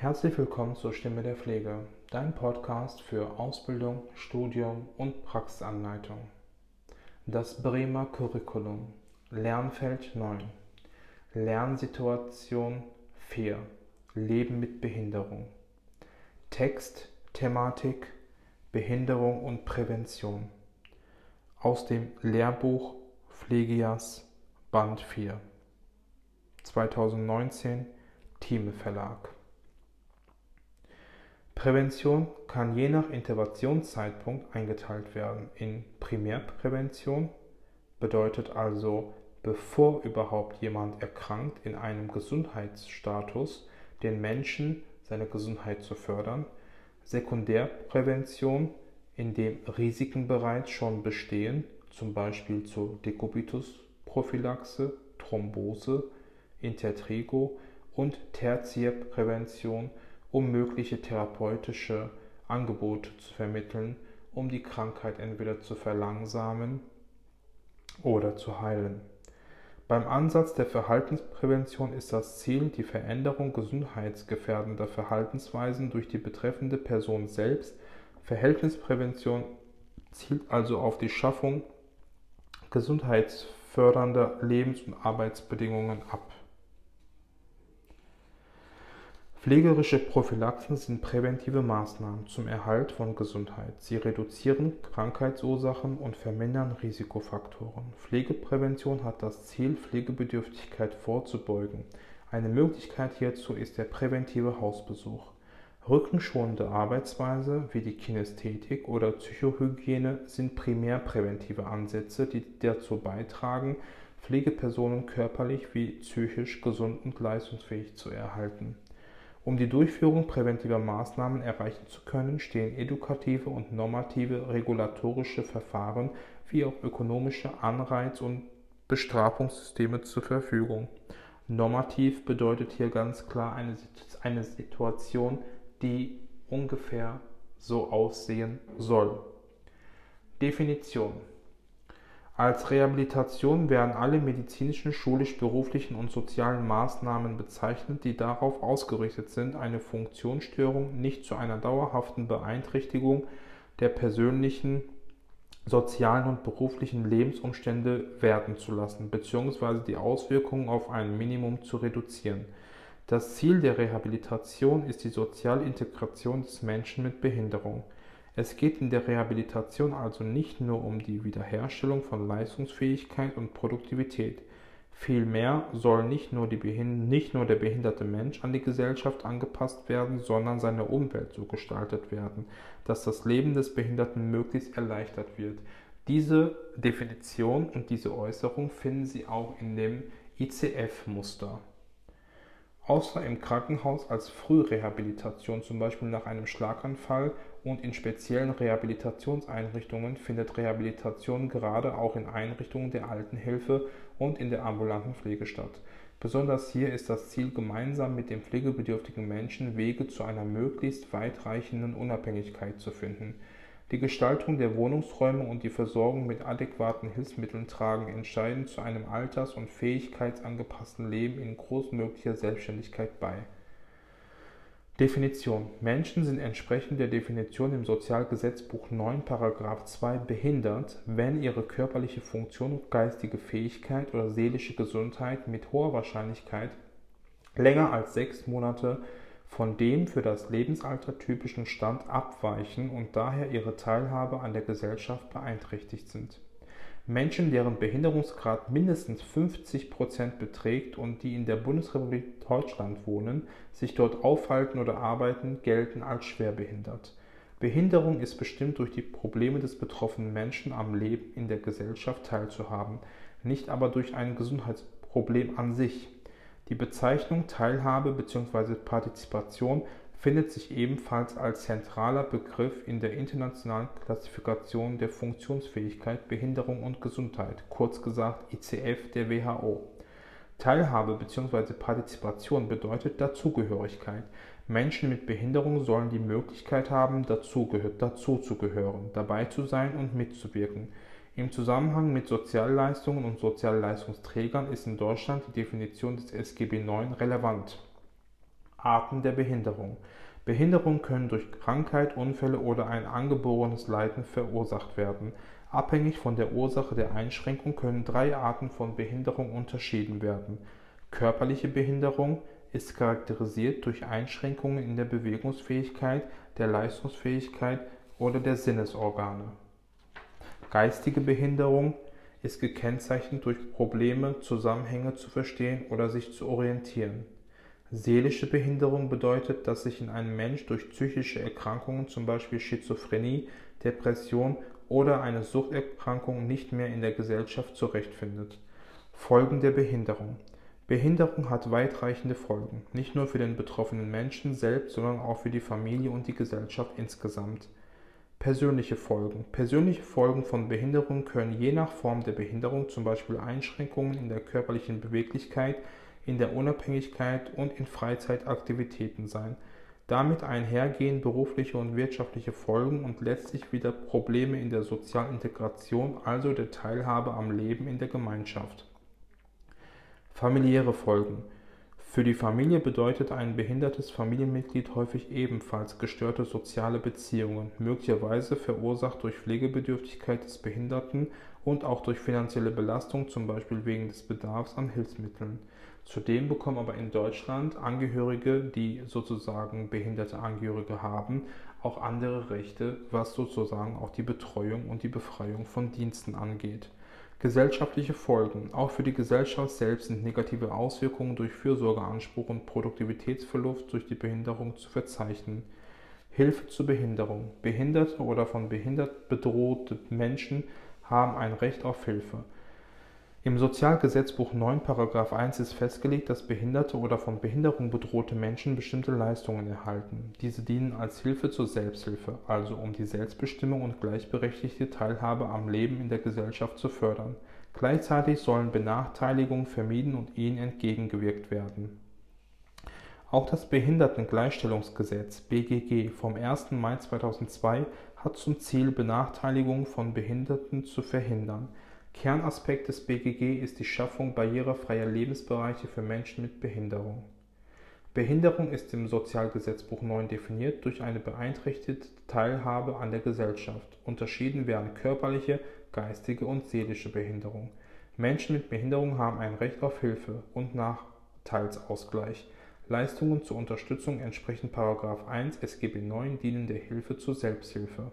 Herzlich willkommen zur Stimme der Pflege, dein Podcast für Ausbildung, Studium und Praxisanleitung. Das Bremer Curriculum, Lernfeld 9, Lernsituation 4, Leben mit Behinderung. Text, Thematik, Behinderung und Prävention. Aus dem Lehrbuch Pflegias Band 4. 2019 Thieme Verlag. Prävention kann je nach Interventionszeitpunkt eingeteilt werden in Primärprävention, bedeutet also bevor überhaupt jemand erkrankt, in einem Gesundheitsstatus den Menschen seine Gesundheit zu fördern, Sekundärprävention, in dem Risiken bereits schon bestehen, zum Beispiel zur Dekubitusprophylaxe, Thrombose, Intertrigo und Tertiärprävention, um mögliche therapeutische Angebote zu vermitteln, um die Krankheit entweder zu verlangsamen oder zu heilen. Beim Ansatz der Verhaltensprävention ist das Ziel die Veränderung gesundheitsgefährdender Verhaltensweisen durch die betreffende Person selbst. Verhältnisprävention zielt also auf die Schaffung gesundheitsfördernder Lebens- und Arbeitsbedingungen ab. Pflegerische Prophylaxen sind präventive Maßnahmen zum Erhalt von Gesundheit. Sie reduzieren Krankheitsursachen und vermindern Risikofaktoren. Pflegeprävention hat das Ziel, Pflegebedürftigkeit vorzubeugen. Eine Möglichkeit hierzu ist der präventive Hausbesuch. Rückenschonende Arbeitsweise wie die Kinästhetik oder Psychohygiene sind primär präventive Ansätze, die dazu beitragen, Pflegepersonen körperlich wie psychisch gesund und leistungsfähig zu erhalten. Um die Durchführung präventiver Maßnahmen erreichen zu können, stehen edukative und normative regulatorische Verfahren wie auch ökonomische Anreiz- und Bestrafungssysteme zur Verfügung. Normativ bedeutet hier ganz klar eine, eine Situation, die ungefähr so aussehen soll. Definition als Rehabilitation werden alle medizinischen, schulisch-beruflichen und sozialen Maßnahmen bezeichnet, die darauf ausgerichtet sind, eine Funktionsstörung nicht zu einer dauerhaften Beeinträchtigung der persönlichen, sozialen und beruflichen Lebensumstände werden zu lassen bzw. die Auswirkungen auf ein Minimum zu reduzieren. Das Ziel der Rehabilitation ist die Sozialintegration des Menschen mit Behinderung. Es geht in der Rehabilitation also nicht nur um die Wiederherstellung von Leistungsfähigkeit und Produktivität. Vielmehr soll nicht nur, nicht nur, der behinderte Mensch an die Gesellschaft angepasst werden, sondern seine Umwelt so gestaltet werden, dass das Leben des Behinderten möglichst erleichtert wird. Diese Definition und diese Äußerung finden Sie auch in dem ICF-Muster. Außer im Krankenhaus als Frührehabilitation, zum Beispiel nach einem Schlaganfall und in speziellen Rehabilitationseinrichtungen findet Rehabilitation gerade auch in Einrichtungen der Altenhilfe und in der ambulanten Pflege statt. Besonders hier ist das Ziel, gemeinsam mit dem pflegebedürftigen Menschen Wege zu einer möglichst weitreichenden Unabhängigkeit zu finden. Die Gestaltung der Wohnungsräume und die Versorgung mit adäquaten Hilfsmitteln tragen entscheidend zu einem alters- und fähigkeitsangepassten Leben in großmöglicher Selbstständigkeit bei. Definition: Menschen sind entsprechend der Definition im Sozialgesetzbuch 9 § 2 behindert, wenn ihre körperliche Funktion, geistige Fähigkeit oder seelische Gesundheit mit hoher Wahrscheinlichkeit länger als sechs Monate von dem für das Lebensalter typischen Stand abweichen und daher ihre Teilhabe an der Gesellschaft beeinträchtigt sind Menschen, deren Behinderungsgrad mindestens 50 Prozent beträgt und die in der Bundesrepublik Deutschland wohnen, sich dort aufhalten oder arbeiten, gelten als schwerbehindert. Behinderung ist bestimmt durch die Probleme des betroffenen Menschen am Leben in der Gesellschaft teilzuhaben, nicht aber durch ein Gesundheitsproblem an sich. Die Bezeichnung Teilhabe bzw. Partizipation findet sich ebenfalls als zentraler Begriff in der Internationalen Klassifikation der Funktionsfähigkeit, Behinderung und Gesundheit, kurz gesagt ICF der WHO. Teilhabe bzw. Partizipation bedeutet Dazugehörigkeit. Menschen mit Behinderung sollen die Möglichkeit haben, dazu, dazu zu gehören, dabei zu sein und mitzuwirken. Im Zusammenhang mit Sozialleistungen und Sozialleistungsträgern ist in Deutschland die Definition des SGB IX relevant. Arten der Behinderung. Behinderungen können durch Krankheit, Unfälle oder ein angeborenes Leiden verursacht werden. Abhängig von der Ursache der Einschränkung können drei Arten von Behinderung unterschieden werden. Körperliche Behinderung ist charakterisiert durch Einschränkungen in der Bewegungsfähigkeit, der Leistungsfähigkeit oder der Sinnesorgane. Geistige Behinderung ist gekennzeichnet durch Probleme, Zusammenhänge zu verstehen oder sich zu orientieren. Seelische Behinderung bedeutet, dass sich in einem Mensch durch psychische Erkrankungen, zum Beispiel Schizophrenie, Depression oder eine Suchterkrankung nicht mehr in der Gesellschaft zurechtfindet. Folgen der Behinderung. Behinderung hat weitreichende Folgen, nicht nur für den betroffenen Menschen selbst, sondern auch für die Familie und die Gesellschaft insgesamt. Persönliche Folgen. Persönliche Folgen von Behinderung können je nach Form der Behinderung, zum Beispiel Einschränkungen in der körperlichen Beweglichkeit, in der Unabhängigkeit und in Freizeitaktivitäten sein. Damit einhergehen berufliche und wirtschaftliche Folgen und letztlich wieder Probleme in der sozialen Integration, also der Teilhabe am Leben in der Gemeinschaft. Familiäre Folgen. Für die Familie bedeutet ein behindertes Familienmitglied häufig ebenfalls gestörte soziale Beziehungen, möglicherweise verursacht durch Pflegebedürftigkeit des Behinderten und auch durch finanzielle Belastung, zum Beispiel wegen des Bedarfs an Hilfsmitteln. Zudem bekommen aber in Deutschland Angehörige, die sozusagen behinderte Angehörige haben, auch andere Rechte, was sozusagen auch die Betreuung und die Befreiung von Diensten angeht. Gesellschaftliche Folgen. Auch für die Gesellschaft selbst sind negative Auswirkungen durch Fürsorgeanspruch und Produktivitätsverlust durch die Behinderung zu verzeichnen. Hilfe zur Behinderung. Behinderte oder von behindert bedrohte Menschen haben ein Recht auf Hilfe. Im Sozialgesetzbuch 9 § 1 ist festgelegt, dass behinderte oder von Behinderung bedrohte Menschen bestimmte Leistungen erhalten. Diese dienen als Hilfe zur Selbsthilfe, also um die Selbstbestimmung und gleichberechtigte Teilhabe am Leben in der Gesellschaft zu fördern. Gleichzeitig sollen Benachteiligungen vermieden und ihnen entgegengewirkt werden. Auch das Behindertengleichstellungsgesetz BGG vom 1. Mai 2002 hat zum Ziel, Benachteiligungen von Behinderten zu verhindern. Kernaspekt des BGG ist die Schaffung barrierefreier Lebensbereiche für Menschen mit Behinderung. Behinderung ist im Sozialgesetzbuch 9 definiert durch eine beeinträchtigte Teilhabe an der Gesellschaft. Unterschieden werden körperliche, geistige und seelische Behinderung. Menschen mit Behinderung haben ein Recht auf Hilfe und Nachteilsausgleich. Leistungen zur Unterstützung entsprechend 1 SGB 9 dienen der Hilfe zur Selbsthilfe.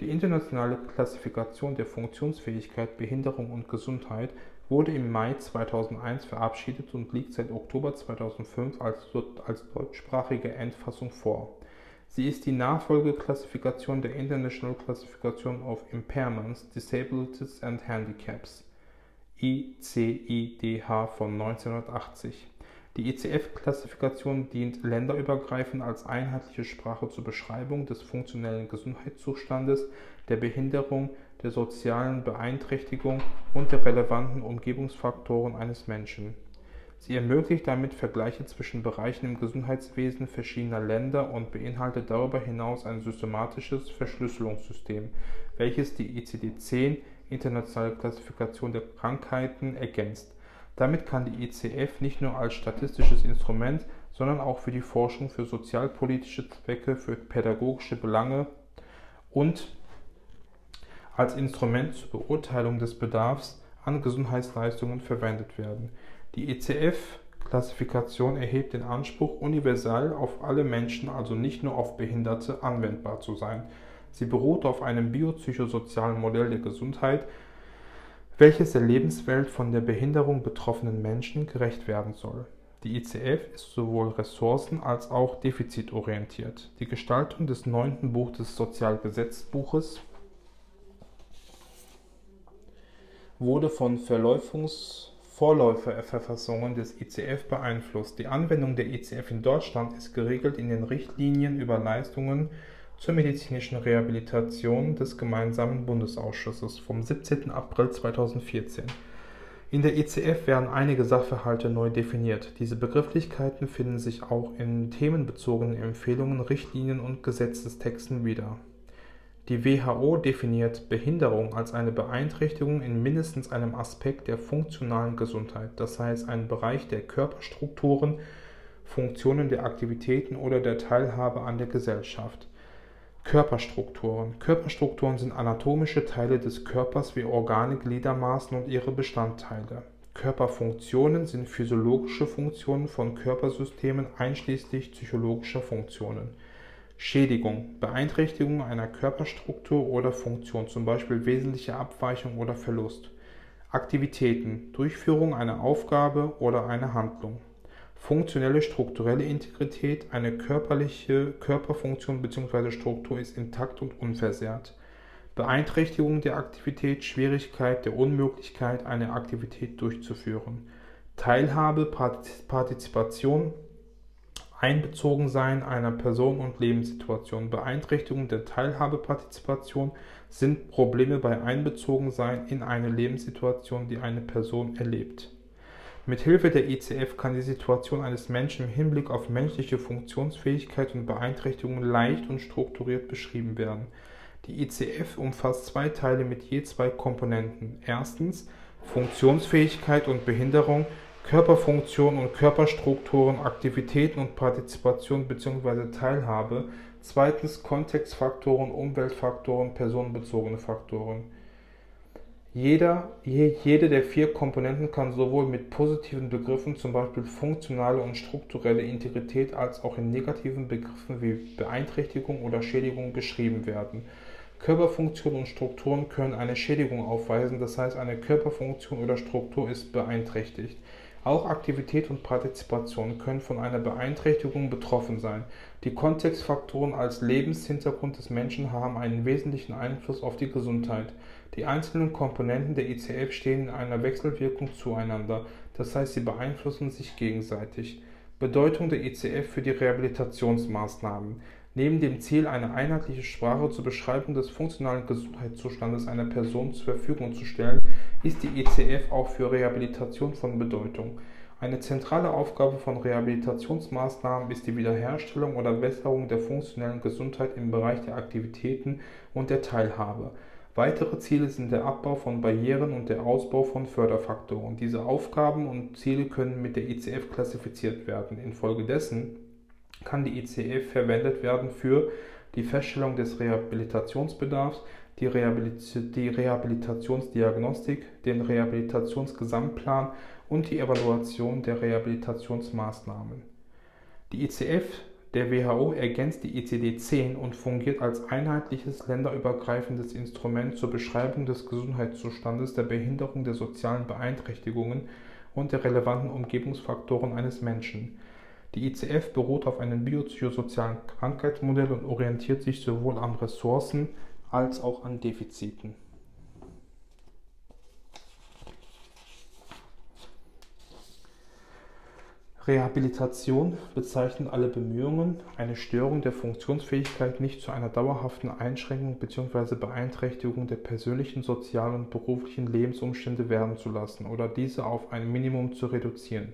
Die Internationale Klassifikation der Funktionsfähigkeit, Behinderung und Gesundheit wurde im Mai 2001 verabschiedet und liegt seit Oktober 2005 als, als deutschsprachige Endfassung vor. Sie ist die Nachfolgeklassifikation der International Classification of Impairments, Disabilities and Handicaps ICIDH von 1980. Die ICF-Klassifikation dient länderübergreifend als einheitliche Sprache zur Beschreibung des funktionellen Gesundheitszustandes, der Behinderung, der sozialen Beeinträchtigung und der relevanten Umgebungsfaktoren eines Menschen. Sie ermöglicht damit Vergleiche zwischen Bereichen im Gesundheitswesen verschiedener Länder und beinhaltet darüber hinaus ein systematisches Verschlüsselungssystem, welches die ICD-10 Internationale Klassifikation der Krankheiten ergänzt damit kann die ECF nicht nur als statistisches Instrument, sondern auch für die Forschung, für sozialpolitische Zwecke, für pädagogische Belange und als Instrument zur Beurteilung des Bedarfs an Gesundheitsleistungen verwendet werden. Die ECF-Klassifikation erhebt den Anspruch, universal auf alle Menschen, also nicht nur auf Behinderte, anwendbar zu sein. Sie beruht auf einem biopsychosozialen Modell der Gesundheit, welches der Lebenswelt von der Behinderung betroffenen Menschen gerecht werden soll. Die ICF ist sowohl ressourcen- als auch defizitorientiert. Die Gestaltung des neunten Buch des Sozialgesetzbuches wurde von Verläufungs Vorläuferverfassungen des ICF beeinflusst. Die Anwendung der ICF in Deutschland ist geregelt in den Richtlinien über Leistungen zur medizinischen Rehabilitation des Gemeinsamen Bundesausschusses vom 17. April 2014. In der ECF werden einige Sachverhalte neu definiert. Diese Begrifflichkeiten finden sich auch in themenbezogenen Empfehlungen, Richtlinien und Gesetzestexten wieder. Die WHO definiert Behinderung als eine Beeinträchtigung in mindestens einem Aspekt der funktionalen Gesundheit, das heißt einen Bereich der Körperstrukturen, Funktionen der Aktivitäten oder der Teilhabe an der Gesellschaft. Körperstrukturen. Körperstrukturen sind anatomische Teile des Körpers wie Organe, Gliedermaßen und ihre Bestandteile. Körperfunktionen sind physiologische Funktionen von Körpersystemen einschließlich psychologischer Funktionen. Schädigung, Beeinträchtigung einer Körperstruktur oder Funktion, zum Beispiel wesentliche Abweichung oder Verlust. Aktivitäten, Durchführung einer Aufgabe oder einer Handlung. Funktionelle strukturelle Integrität, eine körperliche Körperfunktion bzw. Struktur ist intakt und unversehrt. Beeinträchtigung der Aktivität, Schwierigkeit der Unmöglichkeit, eine Aktivität durchzuführen. Teilhabe, Partizipation, Einbezogensein einer Person und Lebenssituation. Beeinträchtigung der Teilhabepartizipation sind Probleme bei Einbezogensein in eine Lebenssituation, die eine Person erlebt. Mit Hilfe der ICF kann die Situation eines Menschen im Hinblick auf menschliche Funktionsfähigkeit und Beeinträchtigungen leicht und strukturiert beschrieben werden. Die ICF umfasst zwei Teile mit je zwei Komponenten. Erstens Funktionsfähigkeit und Behinderung, Körperfunktion und Körperstrukturen, Aktivitäten und Partizipation bzw. Teilhabe. Zweitens Kontextfaktoren, Umweltfaktoren, personenbezogene Faktoren. Jeder, jede der vier Komponenten kann sowohl mit positiven Begriffen, zum Beispiel funktionale und strukturelle Integrität, als auch in negativen Begriffen wie Beeinträchtigung oder Schädigung beschrieben werden. Körperfunktionen und Strukturen können eine Schädigung aufweisen, das heißt eine Körperfunktion oder Struktur ist beeinträchtigt. Auch Aktivität und Partizipation können von einer Beeinträchtigung betroffen sein. Die Kontextfaktoren als Lebenshintergrund des Menschen haben einen wesentlichen Einfluss auf die Gesundheit. Die einzelnen Komponenten der ICF stehen in einer Wechselwirkung zueinander, das heißt sie beeinflussen sich gegenseitig. Bedeutung der ICF für die Rehabilitationsmaßnahmen. Neben dem Ziel, eine einheitliche Sprache zur Beschreibung des funktionalen Gesundheitszustandes einer Person zur Verfügung zu stellen, ist die ICF auch für Rehabilitation von Bedeutung. Eine zentrale Aufgabe von Rehabilitationsmaßnahmen ist die Wiederherstellung oder Besserung der funktionellen Gesundheit im Bereich der Aktivitäten und der Teilhabe. Weitere Ziele sind der Abbau von Barrieren und der Ausbau von Förderfaktoren. Diese Aufgaben und Ziele können mit der ICF klassifiziert werden. Infolgedessen kann die ICF verwendet werden für die Feststellung des Rehabilitationsbedarfs, die, Rehabilit die Rehabilitationsdiagnostik, den Rehabilitationsgesamtplan und die Evaluation der Rehabilitationsmaßnahmen. Die ICF der WHO ergänzt die ICD-10 und fungiert als einheitliches länderübergreifendes Instrument zur Beschreibung des Gesundheitszustandes, der Behinderung, der sozialen Beeinträchtigungen und der relevanten Umgebungsfaktoren eines Menschen. Die ICF beruht auf einem biopsychosozialen Krankheitsmodell und orientiert sich sowohl an Ressourcen als auch an Defiziten. Rehabilitation bezeichnet alle Bemühungen, eine Störung der Funktionsfähigkeit nicht zu einer dauerhaften Einschränkung bzw. Beeinträchtigung der persönlichen, sozialen und beruflichen Lebensumstände werden zu lassen oder diese auf ein Minimum zu reduzieren.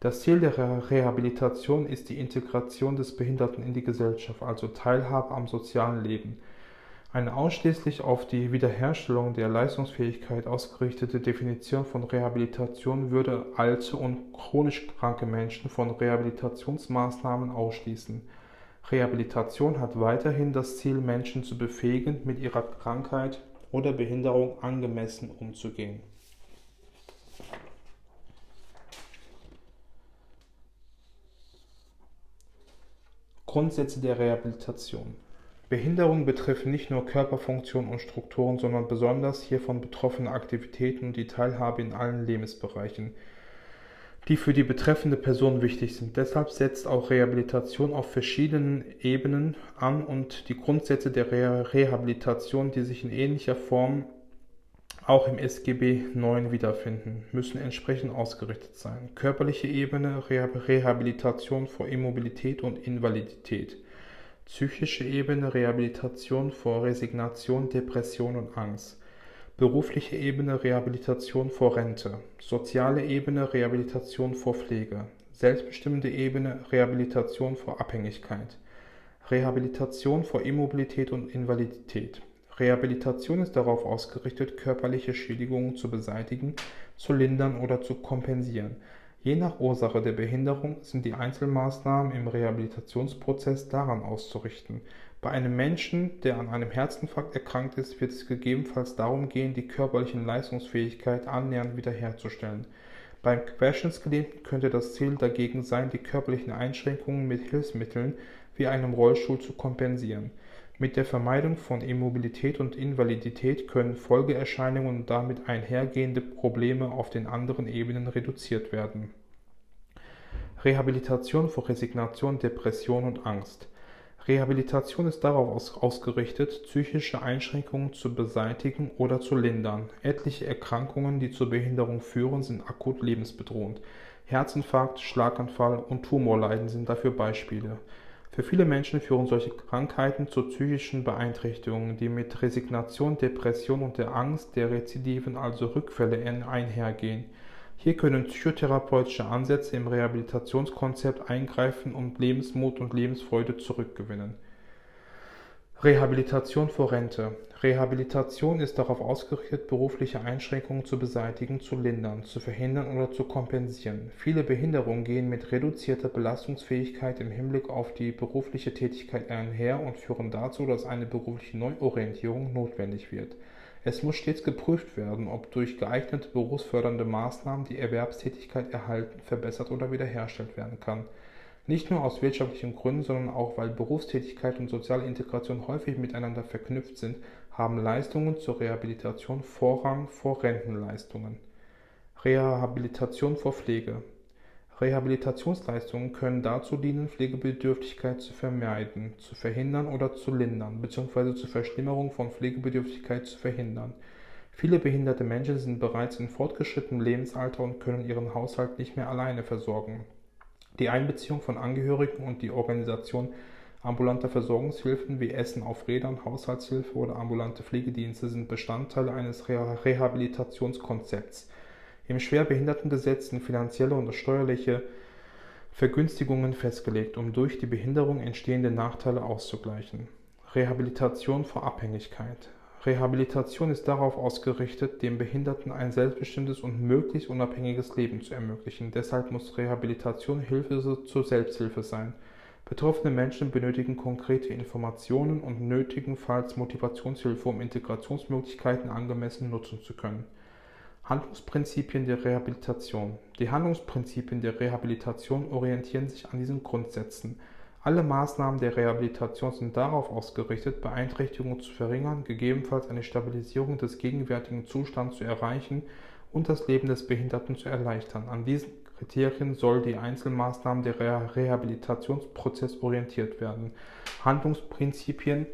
Das Ziel der Rehabilitation ist die Integration des Behinderten in die Gesellschaft, also Teilhabe am sozialen Leben. Eine ausschließlich auf die Wiederherstellung der Leistungsfähigkeit ausgerichtete Definition von Rehabilitation würde alte und chronisch kranke Menschen von Rehabilitationsmaßnahmen ausschließen. Rehabilitation hat weiterhin das Ziel, Menschen zu befähigen, mit ihrer Krankheit oder Behinderung angemessen umzugehen. Grundsätze der Rehabilitation Behinderungen betreffen nicht nur Körperfunktionen und Strukturen, sondern besonders hiervon betroffene Aktivitäten und die Teilhabe in allen Lebensbereichen, die für die betreffende Person wichtig sind. Deshalb setzt auch Rehabilitation auf verschiedenen Ebenen an und die Grundsätze der Re Rehabilitation, die sich in ähnlicher Form auch im SGB IX wiederfinden, müssen entsprechend ausgerichtet sein. Körperliche Ebene Rehabilitation vor Immobilität und Invalidität psychische Ebene Rehabilitation vor Resignation, Depression und Angst, berufliche Ebene Rehabilitation vor Rente, soziale Ebene Rehabilitation vor Pflege, selbstbestimmende Ebene Rehabilitation vor Abhängigkeit, Rehabilitation vor Immobilität und Invalidität. Rehabilitation ist darauf ausgerichtet, körperliche Schädigungen zu beseitigen, zu lindern oder zu kompensieren. Je nach Ursache der Behinderung sind die Einzelmaßnahmen im Rehabilitationsprozess daran auszurichten. Bei einem Menschen, der an einem Herzinfarkt erkrankt ist, wird es gegebenenfalls darum gehen, die körperliche Leistungsfähigkeit annähernd wiederherzustellen. Beim Querschnittsgelähmten könnte das Ziel dagegen sein, die körperlichen Einschränkungen mit Hilfsmitteln wie einem Rollstuhl zu kompensieren. Mit der Vermeidung von Immobilität und Invalidität können Folgeerscheinungen und damit einhergehende Probleme auf den anderen Ebenen reduziert werden. Rehabilitation vor Resignation, Depression und Angst. Rehabilitation ist darauf ausgerichtet, psychische Einschränkungen zu beseitigen oder zu lindern. Etliche Erkrankungen, die zur Behinderung führen, sind akut lebensbedrohend. Herzinfarkt, Schlaganfall und Tumorleiden sind dafür Beispiele. Für viele Menschen führen solche Krankheiten zu psychischen Beeinträchtigungen, die mit Resignation, Depression und der Angst der Rezidiven, also Rückfälle, einhergehen. Hier können psychotherapeutische Ansätze im Rehabilitationskonzept eingreifen und Lebensmut und Lebensfreude zurückgewinnen. Rehabilitation vor Rente. Rehabilitation ist darauf ausgerichtet, berufliche Einschränkungen zu beseitigen, zu lindern, zu verhindern oder zu kompensieren. Viele Behinderungen gehen mit reduzierter Belastungsfähigkeit im Hinblick auf die berufliche Tätigkeit einher und führen dazu, dass eine berufliche Neuorientierung notwendig wird. Es muss stets geprüft werden, ob durch geeignete berufsfördernde Maßnahmen die Erwerbstätigkeit erhalten, verbessert oder wiederhergestellt werden kann. Nicht nur aus wirtschaftlichen Gründen, sondern auch weil Berufstätigkeit und soziale Integration häufig miteinander verknüpft sind, haben Leistungen zur Rehabilitation Vorrang vor Rentenleistungen. Rehabilitation vor Pflege. Rehabilitationsleistungen können dazu dienen, Pflegebedürftigkeit zu vermeiden, zu verhindern oder zu lindern bzw. zur Verschlimmerung von Pflegebedürftigkeit zu verhindern. Viele behinderte Menschen sind bereits in fortgeschrittenem Lebensalter und können ihren Haushalt nicht mehr alleine versorgen. Die Einbeziehung von Angehörigen und die Organisation ambulanter Versorgungshilfen wie Essen auf Rädern, Haushaltshilfe oder ambulante Pflegedienste sind Bestandteile eines Rehabilitationskonzepts. Im Schwerbehindertengesetz sind finanzielle und steuerliche Vergünstigungen festgelegt, um durch die Behinderung entstehende Nachteile auszugleichen. Rehabilitation vor Abhängigkeit. Rehabilitation ist darauf ausgerichtet, dem Behinderten ein selbstbestimmtes und möglichst unabhängiges Leben zu ermöglichen. Deshalb muss Rehabilitation Hilfe zur Selbsthilfe sein. Betroffene Menschen benötigen konkrete Informationen und nötigenfalls Motivationshilfe, um Integrationsmöglichkeiten angemessen nutzen zu können. Handlungsprinzipien der Rehabilitation. Die Handlungsprinzipien der Rehabilitation orientieren sich an diesen Grundsätzen. Alle Maßnahmen der Rehabilitation sind darauf ausgerichtet, Beeinträchtigungen zu verringern, gegebenenfalls eine Stabilisierung des gegenwärtigen Zustands zu erreichen und das Leben des Behinderten zu erleichtern. An diesen Kriterien soll die Einzelmaßnahmen der Rehabilitationsprozess orientiert werden. Handlungsprinzipien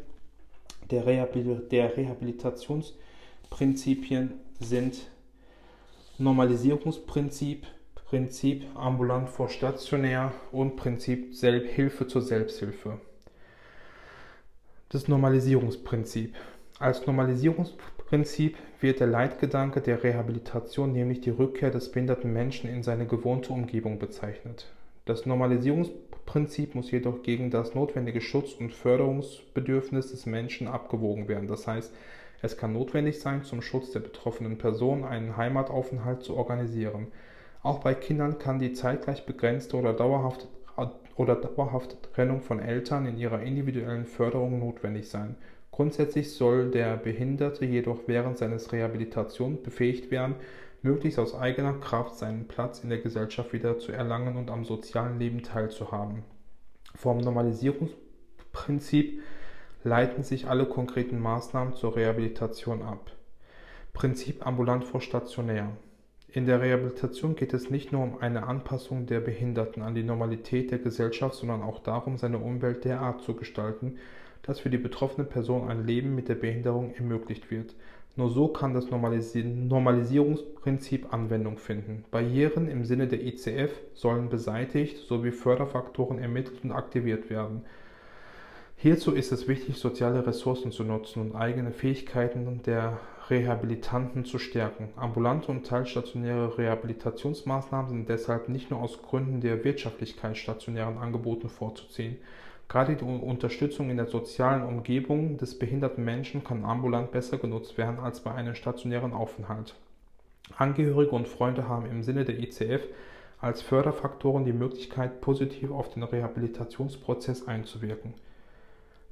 der, Rehabil der Rehabilitationsprinzipien sind Normalisierungsprinzip, Prinzip ambulant vor stationär und Prinzip Hilfe zur Selbsthilfe. Das Normalisierungsprinzip. Als Normalisierungsprinzip wird der Leitgedanke der Rehabilitation, nämlich die Rückkehr des behinderten Menschen in seine gewohnte Umgebung bezeichnet. Das Normalisierungsprinzip muss jedoch gegen das notwendige Schutz- und Förderungsbedürfnis des Menschen abgewogen werden. Das heißt, es kann notwendig sein, zum Schutz der betroffenen Person einen Heimataufenthalt zu organisieren. Auch bei Kindern kann die zeitgleich begrenzte oder dauerhafte, oder dauerhafte Trennung von Eltern in ihrer individuellen Förderung notwendig sein. Grundsätzlich soll der Behinderte jedoch während seines Rehabilitation befähigt werden, möglichst aus eigener Kraft seinen Platz in der Gesellschaft wieder zu erlangen und am sozialen Leben teilzuhaben. Vom Normalisierungsprinzip leiten sich alle konkreten Maßnahmen zur Rehabilitation ab. Prinzip ambulant vor stationär. In der Rehabilitation geht es nicht nur um eine Anpassung der Behinderten an die Normalität der Gesellschaft, sondern auch darum, seine Umwelt derart zu gestalten, dass für die betroffene Person ein Leben mit der Behinderung ermöglicht wird. Nur so kann das Normalisierungsprinzip Anwendung finden. Barrieren im Sinne der ICF sollen beseitigt sowie Förderfaktoren ermittelt und aktiviert werden. Hierzu ist es wichtig, soziale Ressourcen zu nutzen und eigene Fähigkeiten der Rehabilitanten zu stärken. Ambulante und teilstationäre Rehabilitationsmaßnahmen sind deshalb nicht nur aus Gründen der Wirtschaftlichkeit stationären Angeboten vorzuziehen. Gerade die Unterstützung in der sozialen Umgebung des behinderten Menschen kann ambulant besser genutzt werden als bei einem stationären Aufenthalt. Angehörige und Freunde haben im Sinne der ICF als Förderfaktoren die Möglichkeit, positiv auf den Rehabilitationsprozess einzuwirken.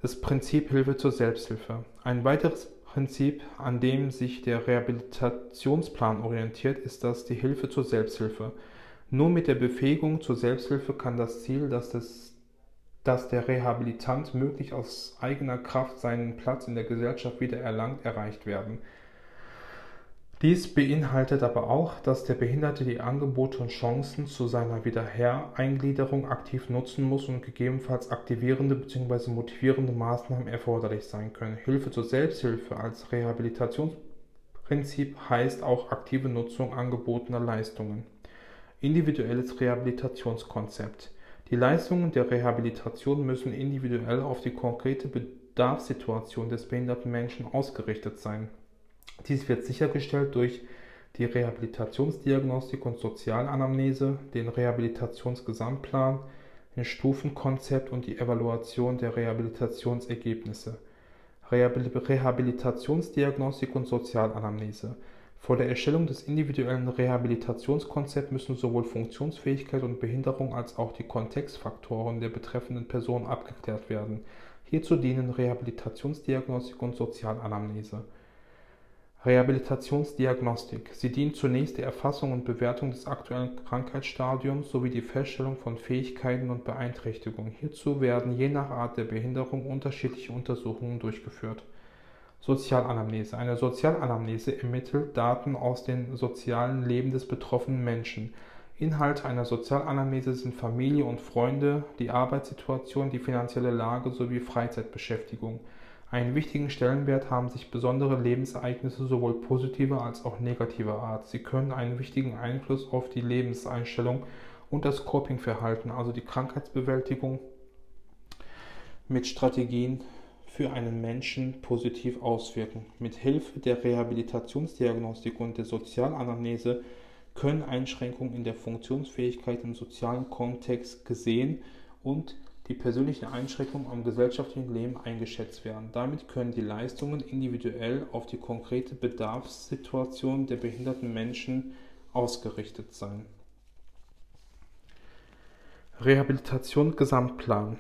Das Prinzip Hilfe zur Selbsthilfe. Ein weiteres Prinzip, an dem sich der Rehabilitationsplan orientiert, ist das die Hilfe zur Selbsthilfe. Nur mit der Befähigung zur Selbsthilfe kann das Ziel, dass, das, dass der Rehabilitant möglich aus eigener Kraft seinen Platz in der Gesellschaft wieder erlangt, erreicht werden. Dies beinhaltet aber auch, dass der Behinderte die Angebote und Chancen zu seiner Wiederhereingliederung aktiv nutzen muss und gegebenenfalls aktivierende bzw. motivierende Maßnahmen erforderlich sein können. Hilfe zur Selbsthilfe als Rehabilitationsprinzip heißt auch aktive Nutzung angebotener Leistungen. Individuelles Rehabilitationskonzept. Die Leistungen der Rehabilitation müssen individuell auf die konkrete Bedarfssituation des behinderten Menschen ausgerichtet sein. Dies wird sichergestellt durch die Rehabilitationsdiagnostik und Sozialanamnese, den Rehabilitationsgesamtplan, ein Stufenkonzept und die Evaluation der Rehabilitationsergebnisse. Rehabilitationsdiagnostik und Sozialanamnese. Vor der Erstellung des individuellen Rehabilitationskonzepts müssen sowohl Funktionsfähigkeit und Behinderung als auch die Kontextfaktoren der betreffenden Person abgeklärt werden. Hierzu dienen Rehabilitationsdiagnostik und Sozialanamnese. Rehabilitationsdiagnostik. Sie dient zunächst der Erfassung und Bewertung des aktuellen Krankheitsstadiums sowie die Feststellung von Fähigkeiten und Beeinträchtigungen. Hierzu werden je nach Art der Behinderung unterschiedliche Untersuchungen durchgeführt. Sozialanamnese. Eine Sozialanamnese ermittelt Daten aus dem sozialen Leben des betroffenen Menschen. Inhalte einer Sozialanamnese sind Familie und Freunde, die Arbeitssituation, die finanzielle Lage sowie Freizeitbeschäftigung. Einen wichtigen Stellenwert haben sich besondere Lebensereignisse sowohl positiver als auch negativer Art. Sie können einen wichtigen Einfluss auf die Lebenseinstellung und das Coping-Verhalten, also die Krankheitsbewältigung mit Strategien für einen Menschen positiv auswirken. Mit Hilfe der Rehabilitationsdiagnostik und der Sozialanamnese können Einschränkungen in der Funktionsfähigkeit im sozialen Kontext gesehen und die persönlichen Einschränkungen am gesellschaftlichen Leben eingeschätzt werden. Damit können die Leistungen individuell auf die konkrete Bedarfssituation der behinderten Menschen ausgerichtet sein. Rehabilitation Gesamtplan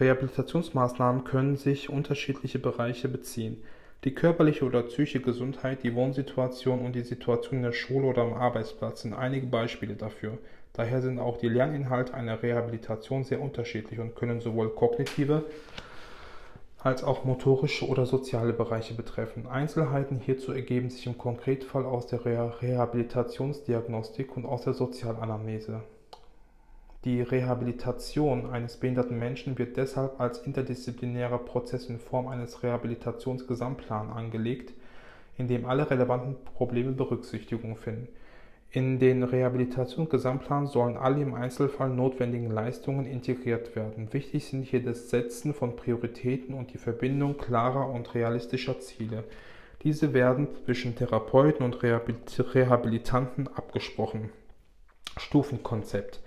Rehabilitationsmaßnahmen können sich unterschiedliche Bereiche beziehen. Die körperliche oder psychische Gesundheit, die Wohnsituation und die Situation in der Schule oder am Arbeitsplatz sind einige Beispiele dafür. Daher sind auch die Lerninhalte einer Rehabilitation sehr unterschiedlich und können sowohl kognitive als auch motorische oder soziale Bereiche betreffen. Einzelheiten hierzu ergeben sich im Konkretfall aus der Rehabilitationsdiagnostik und aus der Sozialanamnese. Die Rehabilitation eines behinderten Menschen wird deshalb als interdisziplinärer Prozess in Form eines Rehabilitationsgesamtplans angelegt, in dem alle relevanten Probleme Berücksichtigung finden. In den Rehabilitationsgesamtplan sollen alle im Einzelfall notwendigen Leistungen integriert werden. Wichtig sind hier das Setzen von Prioritäten und die Verbindung klarer und realistischer Ziele. Diese werden zwischen Therapeuten und Rehabilitanten abgesprochen. Stufenkonzept.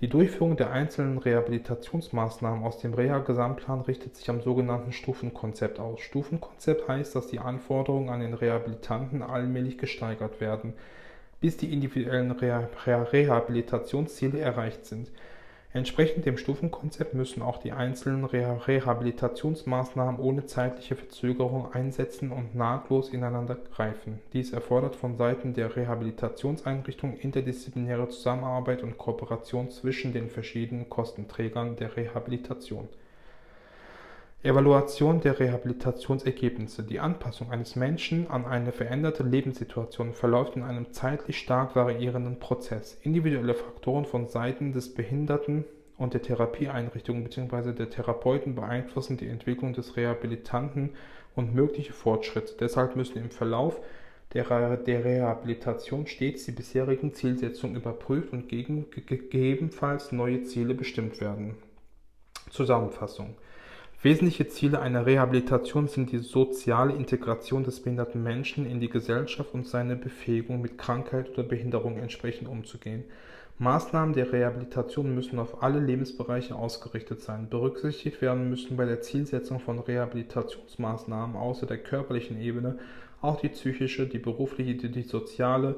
Die Durchführung der einzelnen Rehabilitationsmaßnahmen aus dem Reha-Gesamtplan richtet sich am sogenannten Stufenkonzept aus. Stufenkonzept heißt, dass die Anforderungen an den Rehabilitanten allmählich gesteigert werden bis die individuellen Rehabilitationsziele erreicht sind. Entsprechend dem Stufenkonzept müssen auch die einzelnen Rehabilitationsmaßnahmen ohne zeitliche Verzögerung einsetzen und nahtlos ineinander greifen. Dies erfordert von Seiten der Rehabilitationseinrichtung interdisziplinäre Zusammenarbeit und Kooperation zwischen den verschiedenen Kostenträgern der Rehabilitation. Evaluation der Rehabilitationsergebnisse Die Anpassung eines Menschen an eine veränderte Lebenssituation verläuft in einem zeitlich stark variierenden Prozess. Individuelle Faktoren von Seiten des Behinderten und der Therapieeinrichtung bzw. der Therapeuten beeinflussen die Entwicklung des Rehabilitanten und mögliche Fortschritte. Deshalb müssen im Verlauf der, der Rehabilitation stets die bisherigen Zielsetzungen überprüft und gegebenenfalls neue Ziele bestimmt werden. Zusammenfassung Wesentliche Ziele einer Rehabilitation sind die soziale Integration des behinderten Menschen in die Gesellschaft und seine Befähigung, mit Krankheit oder Behinderung entsprechend umzugehen. Maßnahmen der Rehabilitation müssen auf alle Lebensbereiche ausgerichtet sein. Berücksichtigt werden müssen bei der Zielsetzung von Rehabilitationsmaßnahmen außer der körperlichen Ebene auch die psychische, die berufliche, die soziale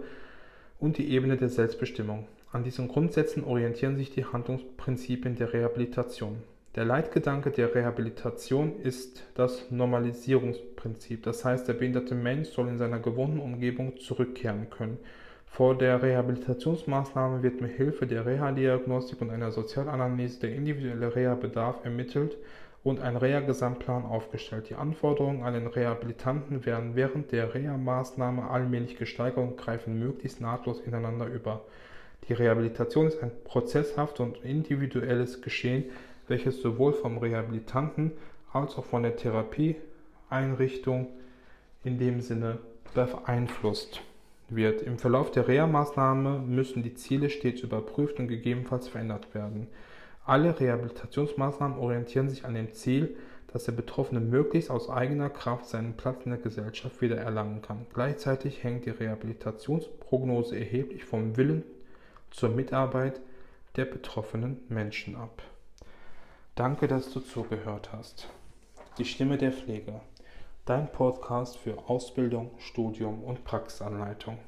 und die Ebene der Selbstbestimmung. An diesen Grundsätzen orientieren sich die Handlungsprinzipien der Rehabilitation. Der Leitgedanke der Rehabilitation ist das Normalisierungsprinzip. Das heißt, der behinderte Mensch soll in seiner gewohnten Umgebung zurückkehren können. Vor der Rehabilitationsmaßnahme wird mit Hilfe der Reha-Diagnostik und einer Sozialanamnese der individuelle Reha-Bedarf ermittelt und ein Reha-Gesamtplan aufgestellt. Die Anforderungen an den Rehabilitanten werden während der Reha-Maßnahme allmählich gesteigert und greifen möglichst nahtlos ineinander über. Die Rehabilitation ist ein prozesshaft und individuelles Geschehen, welches sowohl vom Rehabilitanten als auch von der Therapieeinrichtung in dem Sinne beeinflusst wird. Im Verlauf der Reha-Maßnahme müssen die Ziele stets überprüft und gegebenenfalls verändert werden. Alle Rehabilitationsmaßnahmen orientieren sich an dem Ziel, dass der Betroffene möglichst aus eigener Kraft seinen Platz in der Gesellschaft wieder erlangen kann. Gleichzeitig hängt die Rehabilitationsprognose erheblich vom Willen zur Mitarbeit der betroffenen Menschen ab. Danke, dass du zugehört hast. Die Stimme der Pflege. Dein Podcast für Ausbildung, Studium und Praxisanleitung.